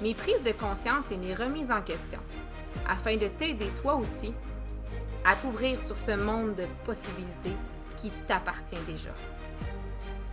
mes prises de conscience et mes remises en question, afin de t'aider toi aussi à t'ouvrir sur ce monde de possibilités qui t'appartient déjà.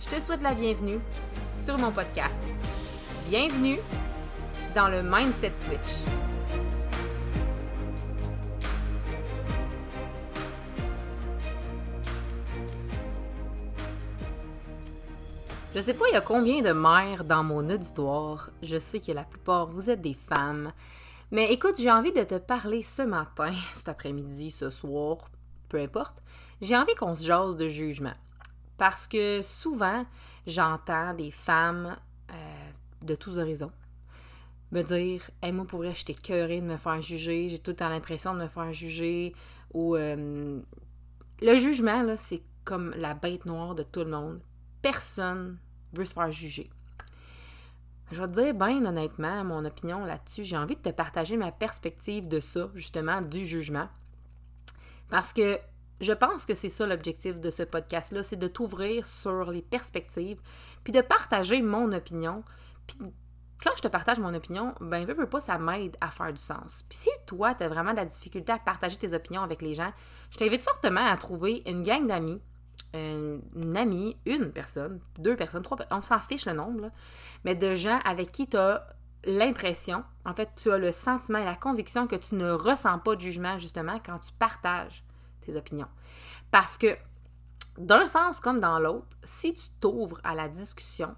Je te souhaite la bienvenue sur mon podcast. Bienvenue dans le Mindset Switch. Je sais pas il y a combien de mères dans mon auditoire. Je sais que la plupart vous êtes des femmes. Mais écoute, j'ai envie de te parler ce matin, cet après-midi, ce soir, peu importe. J'ai envie qu'on se jase de jugement. Parce que souvent, j'entends des femmes euh, de tous horizons me dire hey, moi pour vrai j'étais curée de me faire juger j'ai tout le temps l'impression de me faire juger ou euh, le jugement là c'est comme la bête noire de tout le monde personne veut se faire juger je vais te dire bien honnêtement mon opinion là-dessus j'ai envie de te partager ma perspective de ça justement du jugement parce que je pense que c'est ça l'objectif de ce podcast-là, c'est de t'ouvrir sur les perspectives, puis de partager mon opinion. Puis quand je te partage mon opinion, ben, veux, veux pas, ça m'aide à faire du sens. Puis si toi, tu as vraiment de la difficulté à partager tes opinions avec les gens, je t'invite fortement à trouver une gang d'amis, une, amie, une personne, deux personnes, trois personnes, on s'en fiche le nombre, mais de gens avec qui tu as l'impression, en fait, tu as le sentiment et la conviction que tu ne ressens pas de jugement, justement, quand tu partages tes opinions. Parce que, d'un sens comme dans l'autre, si tu t'ouvres à la discussion,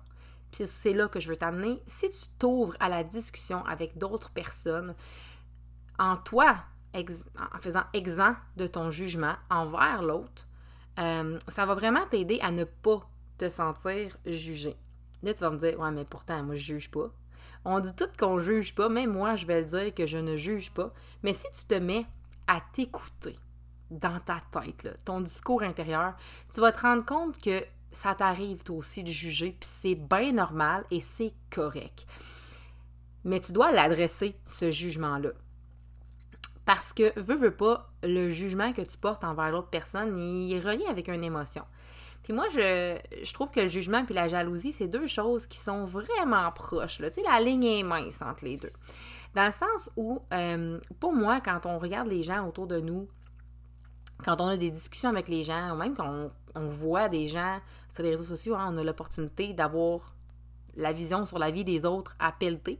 puis c'est là que je veux t'amener, si tu t'ouvres à la discussion avec d'autres personnes, en toi, en faisant exempt de ton jugement envers l'autre, euh, ça va vraiment t'aider à ne pas te sentir jugé. Là, tu vas me dire, ouais, mais pourtant, moi, je juge pas. On dit tout qu'on juge pas, mais moi, je vais le dire que je ne juge pas. Mais si tu te mets à t'écouter dans ta tête, ton discours intérieur, tu vas te rendre compte que ça t'arrive toi aussi de juger, puis c'est bien normal et c'est correct. Mais tu dois l'adresser, ce jugement-là. Parce que, veux, veux pas, le jugement que tu portes envers l'autre personne, il est relié avec une émotion. Puis moi, je, je trouve que le jugement et la jalousie, c'est deux choses qui sont vraiment proches. Tu sais, la ligne est mince entre les deux. Dans le sens où, euh, pour moi, quand on regarde les gens autour de nous, quand on a des discussions avec les gens, ou même quand on, voit des gens sur les réseaux sociaux, hein, on a l'opportunité d'avoir la vision sur la vie des autres à pelleter.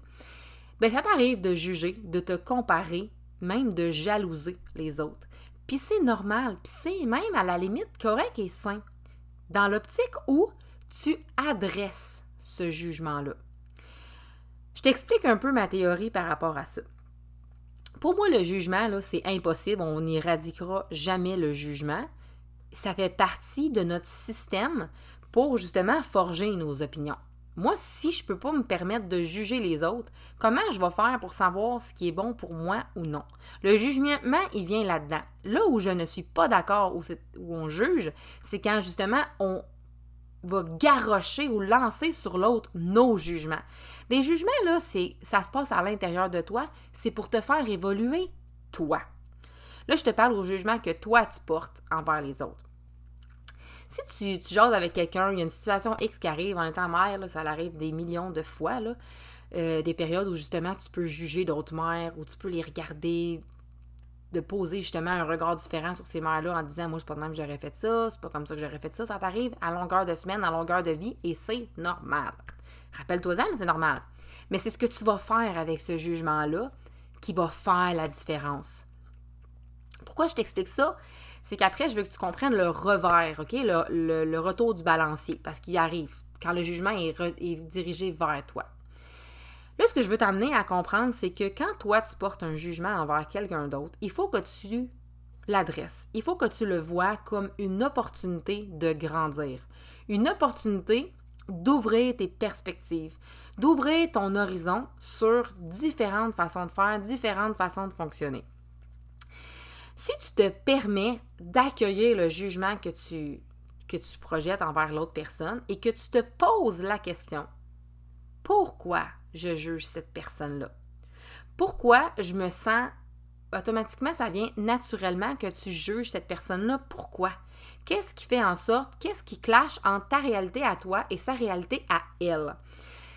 Bien, ça t'arrive de juger, de te comparer, même de jalouser les autres. Puis c'est normal, puis c'est même à la limite correct et sain, dans l'optique où tu adresses ce jugement-là. Je t'explique un peu ma théorie par rapport à ça. Pour moi, le jugement, là, c'est impossible. On n'éradiquera jamais le jugement. Ça fait partie de notre système pour justement forger nos opinions. Moi, si je ne peux pas me permettre de juger les autres, comment je vais faire pour savoir ce qui est bon pour moi ou non? Le jugement, il vient là-dedans. Là où je ne suis pas d'accord, où, on juge, c'est quand justement on va garrocher ou lancer sur l'autre nos jugements. Les jugements, là, ça se passe à l'intérieur de toi, c'est pour te faire évoluer toi. Là, je te parle au jugement que toi, tu portes envers les autres. Si tu, tu jases avec quelqu'un, il y a une situation X qui arrive en étant mère, ça arrive des millions de fois, euh, des périodes où justement tu peux juger d'autres mères, où tu peux les regarder de poser justement un regard différent sur ces mères-là en disant Moi, c'est pas de même que j'aurais fait ça, c'est pas comme ça que j'aurais fait ça. Ça t'arrive à longueur de semaine, à longueur de vie, et c'est normal. Rappelle-toi-en, c'est normal. Mais c'est ce que tu vas faire avec ce jugement-là qui va faire la différence. Pourquoi je t'explique ça? C'est qu'après, je veux que tu comprennes le revers? Le, retour du balancier, parce qu'il arrive quand le jugement est dirigé vers toi. Là, ce que je veux t'amener à comprendre, c'est que quand toi, tu portes un jugement envers quelqu'un d'autre, il faut que tu l'adresses. Il faut que tu le vois comme une opportunité de grandir. Une opportunité d'ouvrir tes perspectives, d'ouvrir ton horizon sur différentes façons de faire, différentes façons de fonctionner. Si tu te permets d'accueillir le jugement que tu, que projettes envers l'autre personne et que tu te poses la question, pourquoi je juge cette personne-là? Pourquoi je me sens automatiquement, ça vient naturellement que tu juges cette personne-là? Pourquoi? Qu'est-ce qui fait en sorte, qu'est-ce qui clash entre ta réalité à toi et sa réalité à elle?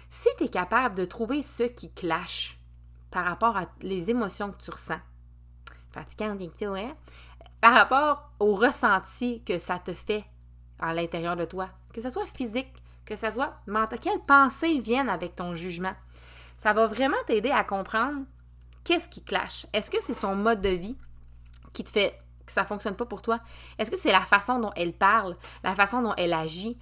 Si tu es capable de trouver ce qui clash par rapport à les émotions que tu ressens, fatigant, hein? par rapport au ressenti que ça te fait à l'intérieur de toi, que ce soit physique, que ce soit mental, quelles pensées viennent avec ton jugement, ça va vraiment t'aider à comprendre qu'est-ce qui clash. Est-ce que c'est son mode de vie qui te fait que ça fonctionne pas pour toi? Est-ce que c'est la façon dont elle parle, la façon dont elle agit?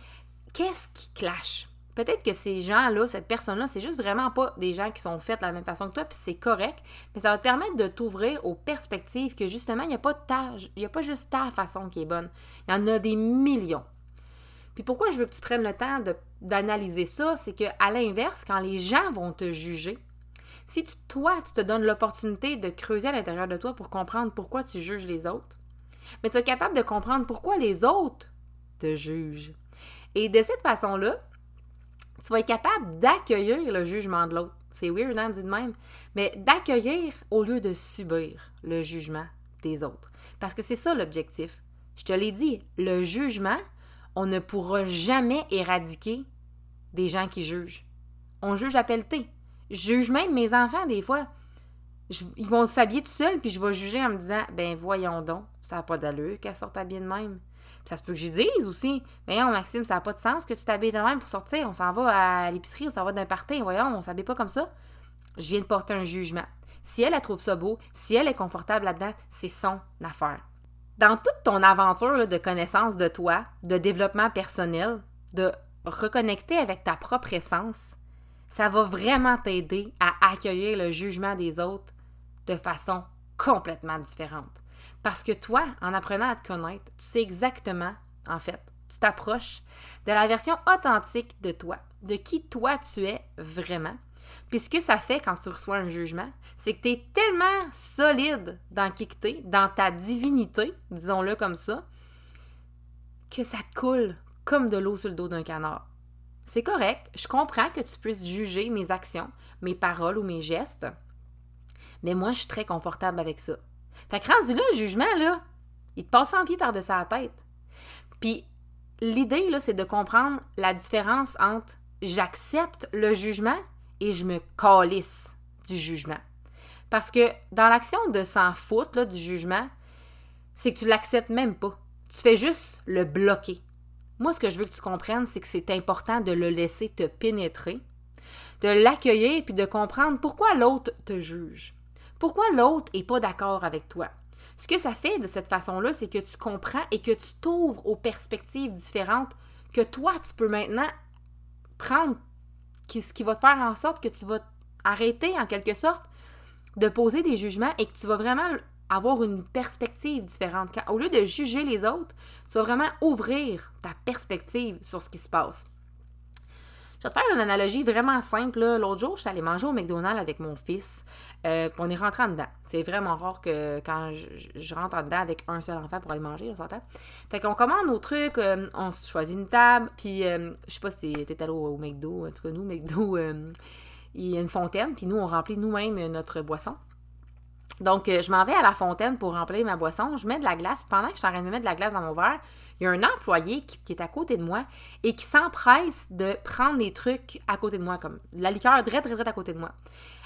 Qu'est-ce qui clash? Peut-être que ces gens-là, cette personne-là, c'est juste vraiment pas des gens qui sont faits de la même façon que toi, puis c'est correct, mais ça va te permettre de t'ouvrir aux perspectives que justement, il n'y a pas y a pas juste ta façon qui est bonne. Il y en a des millions. Puis pourquoi je veux que tu prennes le temps d'analyser ça, c'est que à l'inverse, quand les gens vont te juger, si toi, tu te donnes l'opportunité de creuser à l'intérieur de toi pour comprendre pourquoi tu juges les autres, mais tu es capable de comprendre pourquoi les autres te jugent. Et de cette façon-là, tu vas être capable d'accueillir le jugement de l'autre. C'est weird, hein, dit de même. Mais d'accueillir au lieu de subir le jugement des autres. Parce que c'est ça l'objectif. Je te l'ai dit, le jugement, on ne pourra jamais éradiquer des gens qui jugent. On juge à pelleter. Je juge même mes enfants des fois. ils vont s'habiller tout seuls, puis je vais juger en me disant Ben voyons donc, ça n'a pas d'allure qu'elle sorte habillée de même. Ça se peut que j'y dise aussi. Voyons, Maxime, ça n'a pas de sens que tu t'habilles de même pour sortir. On s'en va à l'épicerie, on s'en va d'un party. Voyons, on s'habille pas comme ça. Je viens de porter un jugement. Si elle, elle trouve ça beau, si elle est confortable là-dedans, c'est son affaire. Dans toute ton aventure de connaissance de toi, de développement personnel, de reconnecter avec ta propre essence, ça va vraiment t'aider à accueillir le jugement des autres de façon complètement différente. Parce que toi, en apprenant à te connaître, tu sais exactement, en fait, tu t'approches de la version authentique de toi, de qui toi tu es vraiment. Puis ce que ça fait quand tu reçois un jugement, c'est que tu es tellement solide dans qui tu es, dans ta divinité, disons-le comme ça, que ça te coule comme de l'eau sur le dos d'un canard. C'est correct, je comprends que tu puisses juger mes actions, mes paroles ou mes gestes, mais moi, je suis très confortable avec ça. Fait que rendu là, le jugement, là, il te passe en pied par-dessus la tête. Puis l'idée, là, c'est de comprendre la différence entre j'accepte le jugement et je me calisse du jugement. Parce que dans l'action de s'en foutre là, du jugement, c'est que tu l'acceptes même pas. Tu fais juste le bloquer. Moi, ce que je veux que tu comprennes, c'est que c'est important de le laisser te pénétrer, de l'accueillir puis de comprendre pourquoi l'autre te juge. Pourquoi l'autre n'est pas d'accord avec toi? Ce que ça fait de cette façon-là, c'est que tu comprends et que tu t'ouvres aux perspectives différentes que toi, tu peux maintenant prendre, ce qui va te faire en sorte que tu vas arrêter en quelque sorte de poser des jugements et que tu vas vraiment avoir une perspective différente. au lieu de juger les autres, tu vas vraiment ouvrir ta perspective sur ce qui se passe. Je vais te faire une analogie vraiment simple. L'autre jour, je suis allée manger au McDonald's avec mon fils. Euh, on est rentré en dedans. C'est vraiment rare que quand je, rentre en dedans avec un seul enfant pour aller manger, on s'entend? Fait qu'on commande nos trucs, euh, on choisit une table, puis euh, je sais pas si t'es allé au, au, McDo, en tout cas nous, McDo, il y a une fontaine, puis nous, on remplit nous-mêmes notre boisson. Donc, euh, je m'en vais à la fontaine pour remplir ma boisson. Je mets de la glace. Pendant que je suis en train de mettre de la glace dans mon verre, il y a un employé qui, est à côté de moi et qui s'empresse de prendre les trucs à côté de moi, comme la liqueur très, très, très à côté de moi.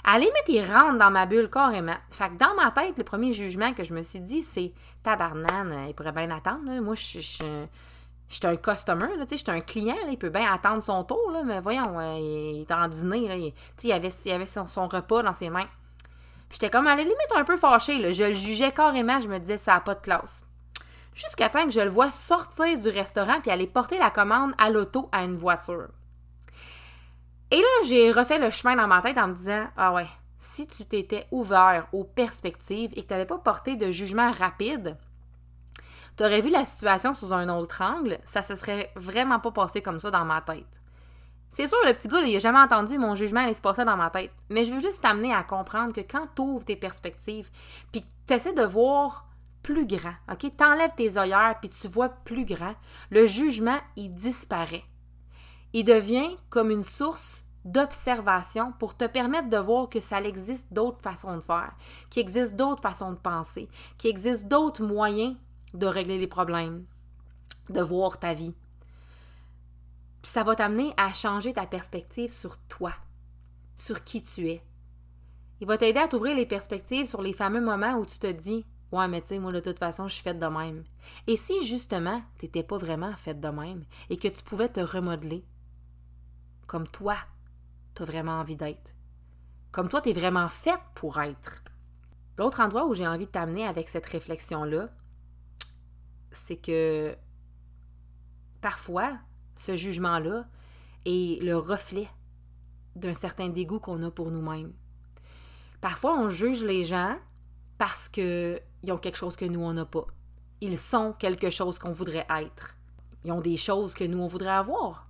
La limite, il rentre dans ma bulle carrément. Fait que dans ma tête, le premier jugement que je me suis dit, c'est tabarnane, il pourrait bien attendre. Moi, je suis un customer, je suis un client, il peut bien attendre son tour, mais voyons, euh, il est en dîner, là, il, il, avait, il avait son repas dans ses mains. J'étais comme à la limite un peu fâchée. Je le jugeais carrément. Je me disais, ça n'a pas de classe. Jusqu'à temps que je le vois sortir du restaurant puis aller porter la commande à l'auto à une voiture. Et là, j'ai refait le chemin dans ma tête en me disant, ah ouais, si tu t'étais ouvert aux perspectives et que tu n'avais pas porté de jugement rapide, tu aurais vu la situation sous un autre angle, ça se serait vraiment pas passé comme ça dans ma tête. C'est sûr, le petit gars, il a jamais entendu mon jugement aller se passer dans ma tête. Mais je veux juste t'amener à comprendre que quand tu ouvres tes perspectives, puis que tu essaies de voir plus grand, OK? T'enlèves tes œillères, puis tu vois plus grand, le jugement, il disparaît. Il devient comme une source d'observation pour te permettre de voir que ça existe d'autres façons de faire, qu'il existe d'autres façons de penser, qu'il existe d'autres moyens de régler les problèmes, de voir ta vie ça va t'amener à changer ta perspective sur toi, sur qui tu es. Il va t'aider à t'ouvrir les perspectives sur les fameux moments où tu te dis Ouais, mais tu sais, moi, de toute façon, je suis faite de même. Et si justement, tu n'étais pas vraiment faite de même et que tu pouvais te remodeler comme toi, tu as vraiment envie d'être. Comme toi, tu es vraiment faite pour être. L'autre endroit où j'ai envie de t'amener avec cette réflexion-là, c'est que parfois, ce jugement-là est le reflet d'un certain dégoût qu'on a pour nous-mêmes. Parfois, on juge les gens parce qu'ils ont quelque chose que nous, on n'a pas. Ils sont quelque chose qu'on voudrait être. Ils ont des choses que nous, on voudrait avoir.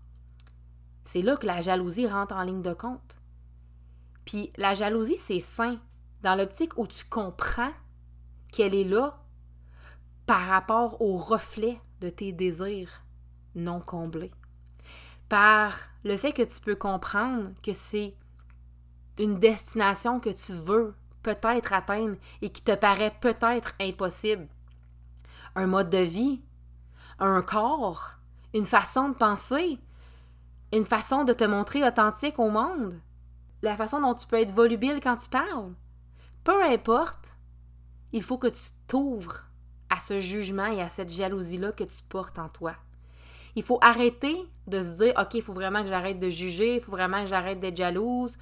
C'est là que la jalousie rentre en ligne de compte. Puis la jalousie, c'est sain dans l'optique où tu comprends qu'elle est là par rapport au reflet de tes désirs non comblés. Par le fait que tu peux comprendre que c'est une destination que tu veux peut-être atteindre et qui te paraît peut-être impossible. Un mode de vie, un corps, une façon de penser, une façon de te montrer authentique au monde, la façon dont tu peux être volubile quand tu parles. Peu importe, il faut que tu t'ouvres à ce jugement et à cette jalousie-là que tu portes en toi. Il faut arrêter de se dire, OK, il faut vraiment que j'arrête de juger, il faut vraiment que j'arrête d'être jalouse,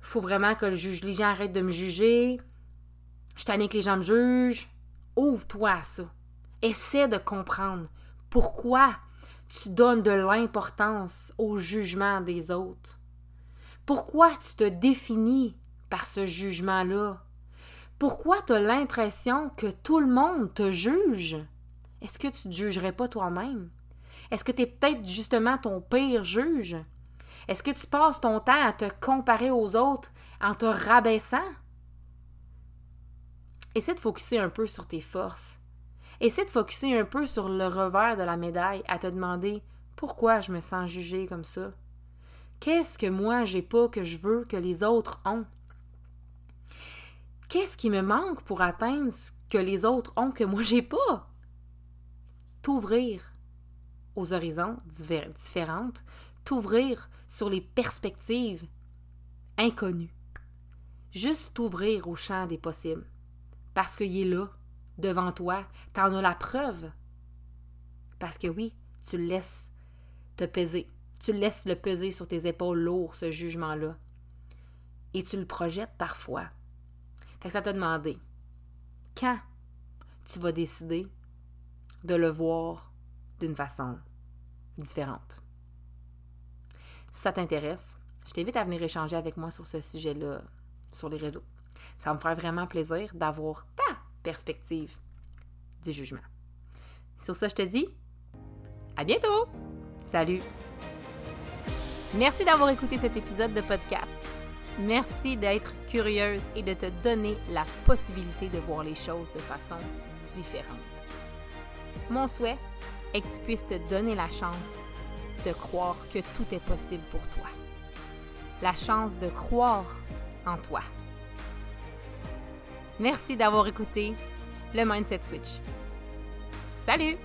faut vraiment que les gens arrêtent de me juger, je t'année que les gens me jugent. Ouvre-toi à ça. Essaie de comprendre pourquoi tu donnes de l'importance au jugement des autres. Pourquoi tu te définis par ce jugement-là? Pourquoi tu as l'impression que tout le monde te juge? Est-ce que tu ne te jugerais pas toi-même? Est-ce que tu es peut-être justement ton pire juge? Est-ce que tu passes ton temps à te comparer aux autres en te rabaissant? Essaie de focuser un peu sur tes forces. Essaie de focuser un peu sur le revers de la médaille, à te demander pourquoi je me sens jugée comme ça. Qu'est-ce que moi j'ai pas que je veux que les autres ont? Qu'est-ce qui me manque pour atteindre ce que les autres ont que moi j'ai pas? T'ouvrir aux horizons différentes, t'ouvrir sur les perspectives inconnues. Juste t'ouvrir au champ des possibles. Parce qu'il est là, devant toi, t'en as la preuve. Parce que oui, tu le laisses te peser. Tu laisses le peser sur tes épaules lourds, ce jugement-là. Et tu le projettes parfois. Fait que ça t'a demandé quand tu vas décider de le voir d'une façon différente? Ça t'intéresse, je t'invite à venir échanger avec moi sur ce sujet-là sur les réseaux. Ça me ferait vraiment plaisir d'avoir ta perspective du jugement. Sur ça, je te dis à bientôt! Salut! Merci d'avoir écouté cet épisode de podcast. Merci d'être curieuse et de te donner la possibilité de voir les choses de façon différente. Mon souhait est que tu puisses te donner la chance de croire que tout est possible pour toi. La chance de croire en toi. Merci d'avoir écouté le Mindset Switch. Salut!